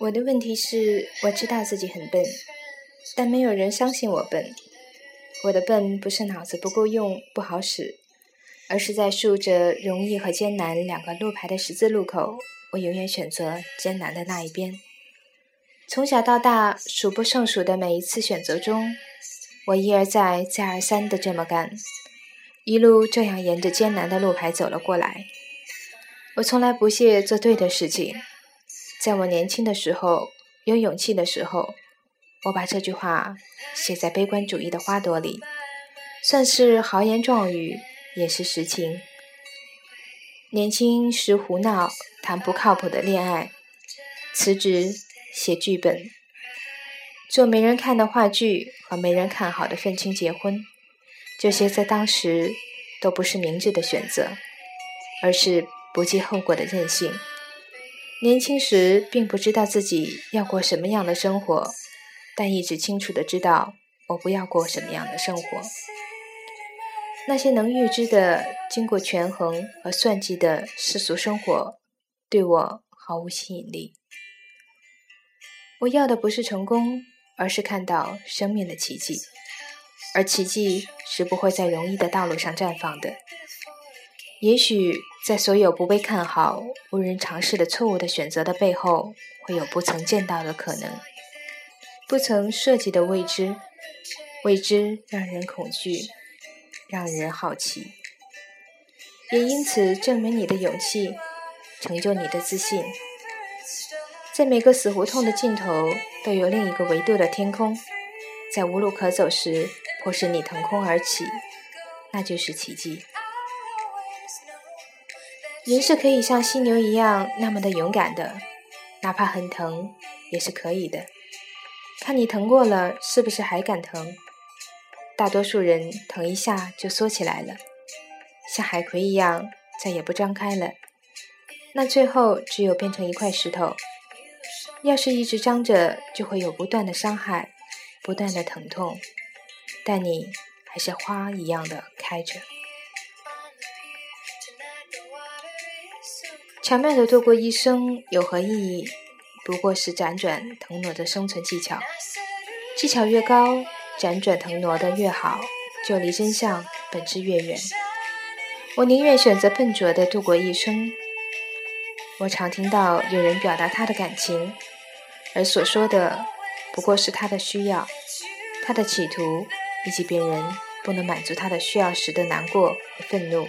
我的问题是，我知道自己很笨，但没有人相信我笨。我的笨不是脑子不够用、不好使，而是在竖着容易和艰难两个路牌的十字路口，我永远选择艰难的那一边。从小到大，数不胜数的每一次选择中，我一而再、再而三的这么干，一路这样沿着艰难的路牌走了过来。我从来不屑做对的事情。在我年轻的时候，有勇气的时候，我把这句话写在悲观主义的花朵里，算是豪言壮语，也是实情。年轻时胡闹，谈不靠谱的恋爱，辞职写剧本，做没人看的话剧和没人看好的愤青结婚，这些在当时都不是明智的选择，而是不计后果的任性。年轻时并不知道自己要过什么样的生活，但一直清楚的知道我不要过什么样的生活。那些能预知的、经过权衡和算计的世俗生活，对我毫无吸引力。我要的不是成功，而是看到生命的奇迹，而奇迹是不会在容易的道路上绽放的。也许，在所有不被看好、无人尝试的错误的选择的背后，会有不曾见到的可能，不曾涉及的未知。未知让人恐惧，让人好奇，也因此证明你的勇气，成就你的自信。在每个死胡同的尽头，都有另一个维度的天空。在无路可走时，迫使你腾空而起，那就是奇迹。人是可以像犀牛一样那么的勇敢的，哪怕很疼也是可以的。看你疼过了，是不是还敢疼？大多数人疼一下就缩起来了，像海葵一样再也不张开了。那最后只有变成一块石头。要是一直张着，就会有不断的伤害，不断的疼痛，但你还是花一样的开着。巧妙的度过一生有何意义？不过是辗转腾挪的生存技巧。技巧越高，辗转腾挪的越好，就离真相本质越远。我宁愿选择笨拙的度过一生。我常听到有人表达他的感情，而所说的不过是他的需要、他的企图，以及别人不能满足他的需要时的难过和愤怒。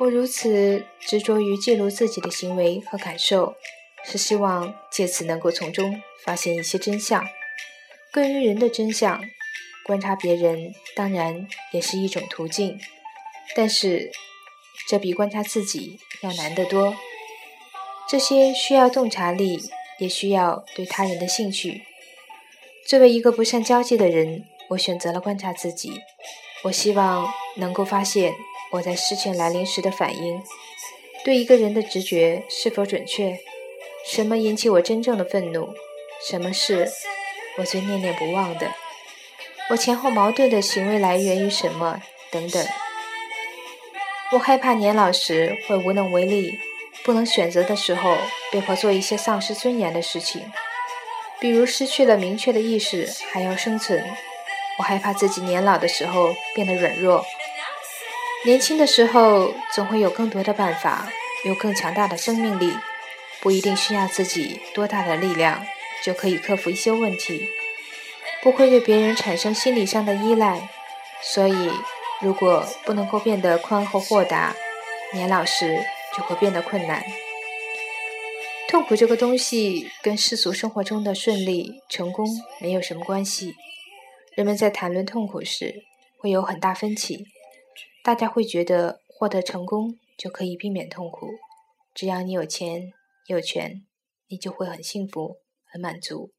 我如此执着于记录自己的行为和感受，是希望借此能够从中发现一些真相，关于人的真相。观察别人当然也是一种途径，但是这比观察自己要难得多。这些需要洞察力，也需要对他人的兴趣。作为一个不善交际的人，我选择了观察自己。我希望能够发现。我在事情来临时的反应，对一个人的直觉是否准确？什么引起我真正的愤怒？什么事我最念念不忘的？我前后矛盾的行为来源于什么？等等。我害怕年老时会无能为力，不能选择的时候被迫做一些丧失尊严的事情，比如失去了明确的意识还要生存。我害怕自己年老的时候变得软弱。年轻的时候，总会有更多的办法，有更强大的生命力，不一定需要自己多大的力量就可以克服一些问题，不会对别人产生心理上的依赖。所以，如果不能够变得宽厚豁达，年老时就会变得困难。痛苦这个东西跟世俗生活中的顺利、成功没有什么关系。人们在谈论痛苦时，会有很大分歧。大家会觉得获得成功就可以避免痛苦，只要你有钱有权，你就会很幸福很满足。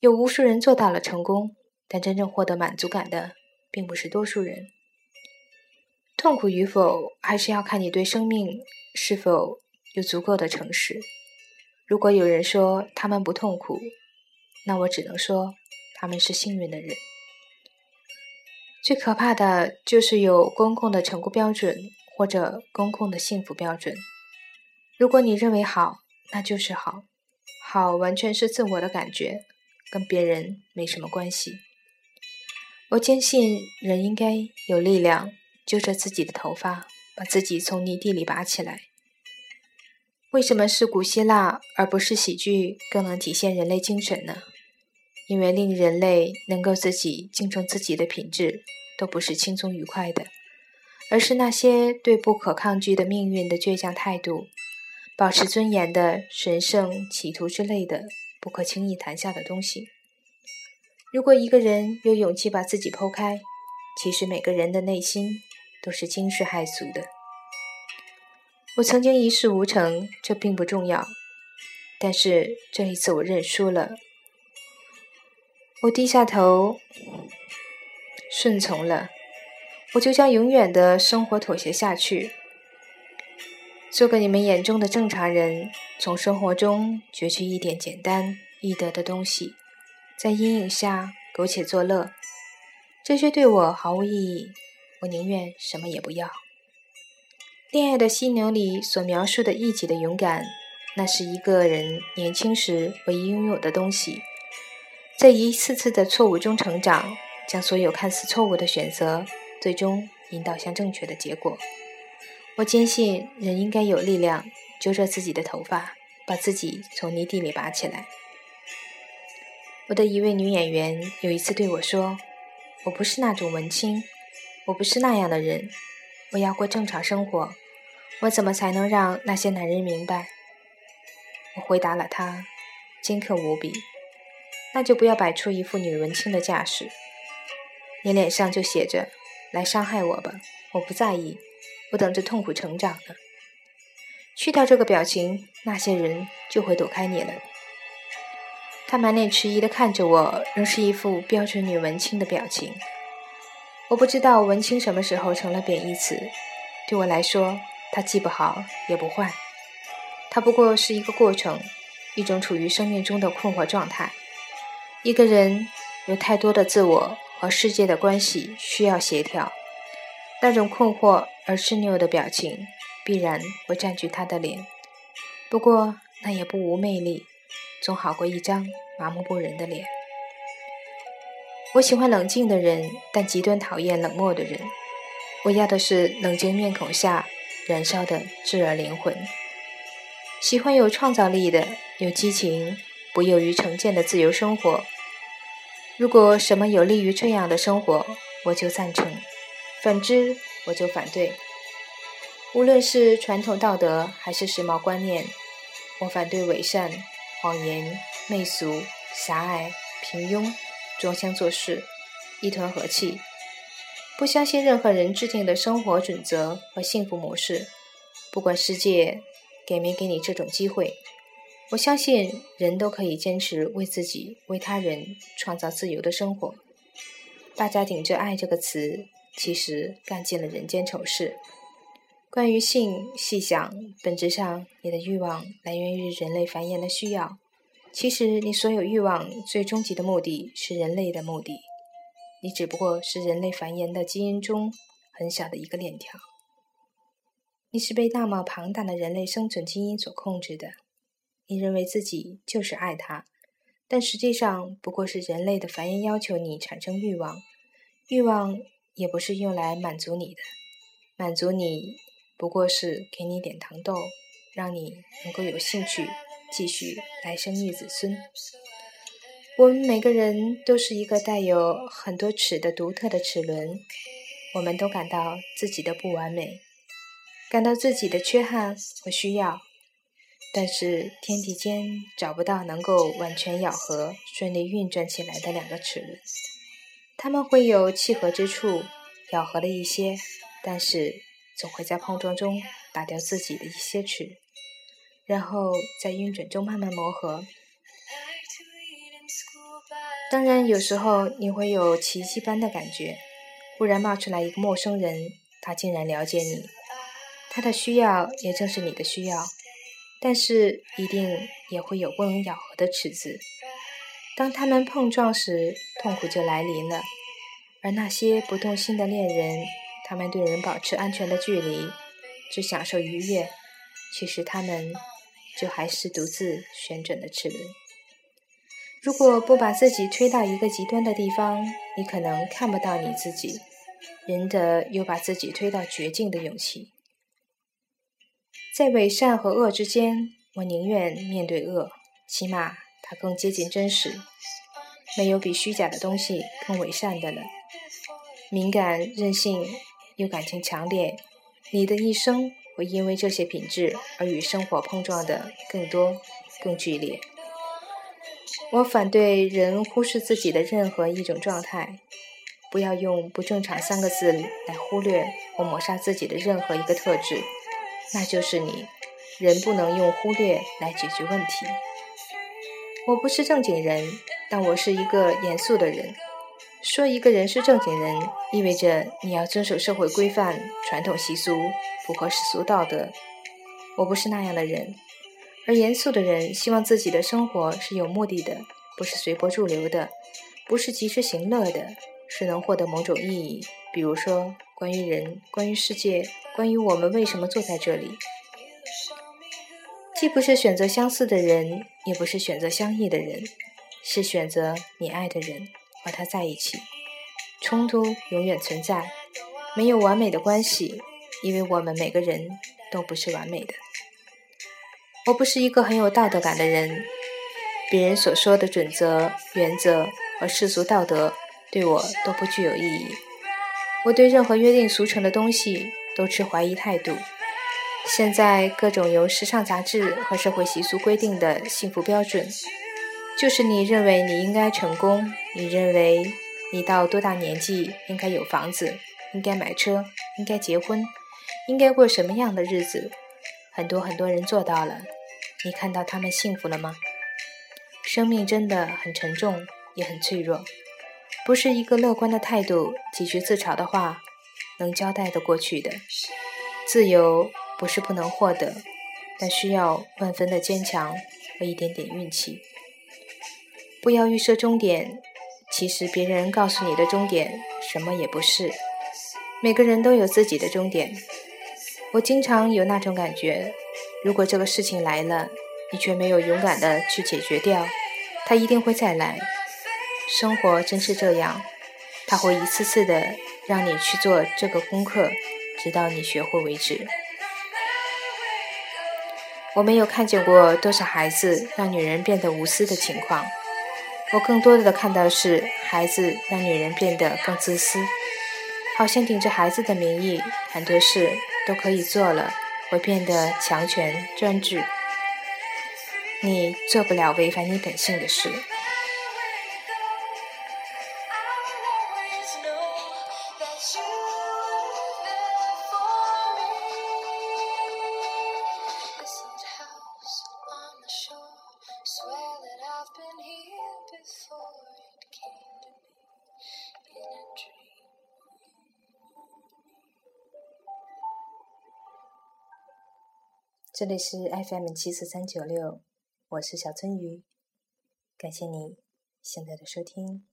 有无数人做到了成功，但真正获得满足感的并不是多数人。痛苦与否，还是要看你对生命是否有足够的诚实。如果有人说他们不痛苦，那我只能说他们是幸运的人。最可怕的就是有公共的成功标准或者公共的幸福标准。如果你认为好，那就是好，好完全是自我的感觉，跟别人没什么关系。我坚信人应该有力量，揪着自己的头发，把自己从泥地里拔起来。为什么是古希腊而不是喜剧更能体现人类精神呢？因为令人类能够自己敬重自己的品质，都不是轻松愉快的，而是那些对不可抗拒的命运的倔强态度，保持尊严的神圣企图之类的不可轻易谈下的东西。如果一个人有勇气把自己剖开，其实每个人的内心都是惊世骇俗的。我曾经一事无成，这并不重要。但是这一次我认输了，我低下头，顺从了，我就将永远的生活妥协下去，做个你们眼中的正常人，从生活中攫取一点简单易得的东西，在阴影下苟且作乐。这些对我毫无意义，我宁愿什么也不要。恋爱的犀牛里所描述的义气的勇敢，那是一个人年轻时唯一拥有的东西。在一次次的错误中成长，将所有看似错误的选择，最终引导向正确的结果。我坚信人应该有力量，揪着自己的头发，把自己从泥地里拔起来。我的一位女演员有一次对我说：“我不是那种文青，我不是那样的人，我要过正常生活。”我怎么才能让那些男人明白？我回答了他，尖刻无比。那就不要摆出一副女文青的架势，你脸上就写着“来伤害我吧”，我不在意，我等着痛苦成长呢。去掉这个表情，那些人就会躲开你了。他满脸迟疑地看着我，仍是一副标准女文青的表情。我不知道文青什么时候成了贬义词，对我来说。它既不好也不坏，它不过是一个过程，一种处于生命中的困惑状态。一个人有太多的自我和世界的关系需要协调，那种困惑而执拗的表情必然会占据他的脸。不过那也不无魅力，总好过一张麻木不仁的脸。我喜欢冷静的人，但极端讨厌冷漠的人。我要的是冷静面孔下。燃烧的炙热灵魂，喜欢有创造力的、有激情、不囿于成见的自由生活。如果什么有利于这样的生活，我就赞成；反之，我就反对。无论是传统道德还是时髦观念，我反对伪善、谎言、媚俗、狭隘、平庸、装腔作势、一团和气。不相信任何人制定的生活准则和幸福模式，不管世界给没给你这种机会。我相信人都可以坚持为自己、为他人创造自由的生活。大家顶着“爱”这个词，其实干尽了人间丑事。关于性，细想，本质上你的欲望来源于人类繁衍的需要。其实你所有欲望最终极的目的是人类的目的。你只不过是人类繁衍的基因中很小的一个链条。你是被那么庞大的人类生存基因所控制的。你认为自己就是爱他，但实际上不过是人类的繁衍要求你产生欲望。欲望也不是用来满足你的，满足你不过是给你点糖豆，让你能够有兴趣继续来生育子孙。我们每个人都是一个带有很多齿的独特的齿轮，我们都感到自己的不完美，感到自己的缺憾和需要，但是天地间找不到能够完全咬合、顺利运转起来的两个齿轮。它们会有契合之处，咬合了一些，但是总会在碰撞中打掉自己的一些齿，然后在运转中慢慢磨合。当然，有时候你会有奇迹般的感觉，忽然冒出来一个陌生人，他竟然了解你，他的需要也正是你的需要，但是一定也会有不能咬合的尺子。当他们碰撞时，痛苦就来临了。而那些不动心的恋人，他们对人保持安全的距离，只享受愉悦，其实他们就还是独自旋转的齿轮。如果不把自己推到一个极端的地方，你可能看不到你自己。人的有把自己推到绝境的勇气。在伪善和恶之间，我宁愿面对恶，起码它更接近真实。没有比虚假的东西更伪善的了。敏感、任性又感情强烈，你的一生会因为这些品质而与生活碰撞的更多、更剧烈。我反对人忽视自己的任何一种状态。不要用“不正常”三个字来忽略或抹杀自己的任何一个特质，那就是你。人不能用忽略来解决问题。我不是正经人，但我是一个严肃的人。说一个人是正经人，意味着你要遵守社会规范、传统习俗，符合世俗道德。我不是那样的人，而严肃的人希望自己的生活是有目的的，不是随波逐流的，不是及时行乐的。是能获得某种意义，比如说关于人、关于世界、关于我们为什么坐在这里。既不是选择相似的人，也不是选择相异的人，是选择你爱的人和他在一起。冲突永远存在，没有完美的关系，因为我们每个人都不是完美的。我不是一个很有道德感的人，别人所说的准则、原则和世俗道德。对我都不具有意义。我对任何约定俗成的东西都持怀疑态度。现在各种由时尚杂志和社会习俗规定的幸福标准，就是你认为你应该成功，你认为你到多大年纪应该有房子，应该买车，应该结婚，应该过什么样的日子。很多很多人做到了，你看到他们幸福了吗？生命真的很沉重，也很脆弱。不是一个乐观的态度、几句自嘲的话能交代的过去的。自由不是不能获得，但需要万分的坚强和一点点运气。不要预设终点，其实别人告诉你的终点什么也不是。每个人都有自己的终点。我经常有那种感觉：如果这个事情来了，你却没有勇敢的去解决掉，它一定会再来。生活真是这样，它会一次次的让你去做这个功课，直到你学会为止。我没有看见过多少孩子让女人变得无私的情况，我更多的看到是孩子让女人变得更自私，好像顶着孩子的名义，很多事都可以做了，会变得强权专制。你做不了违反你本性的事。这里是 FM 七四三九六，我是小春雨，感谢你现在的收听，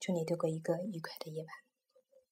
祝你度过一个愉快的夜晚。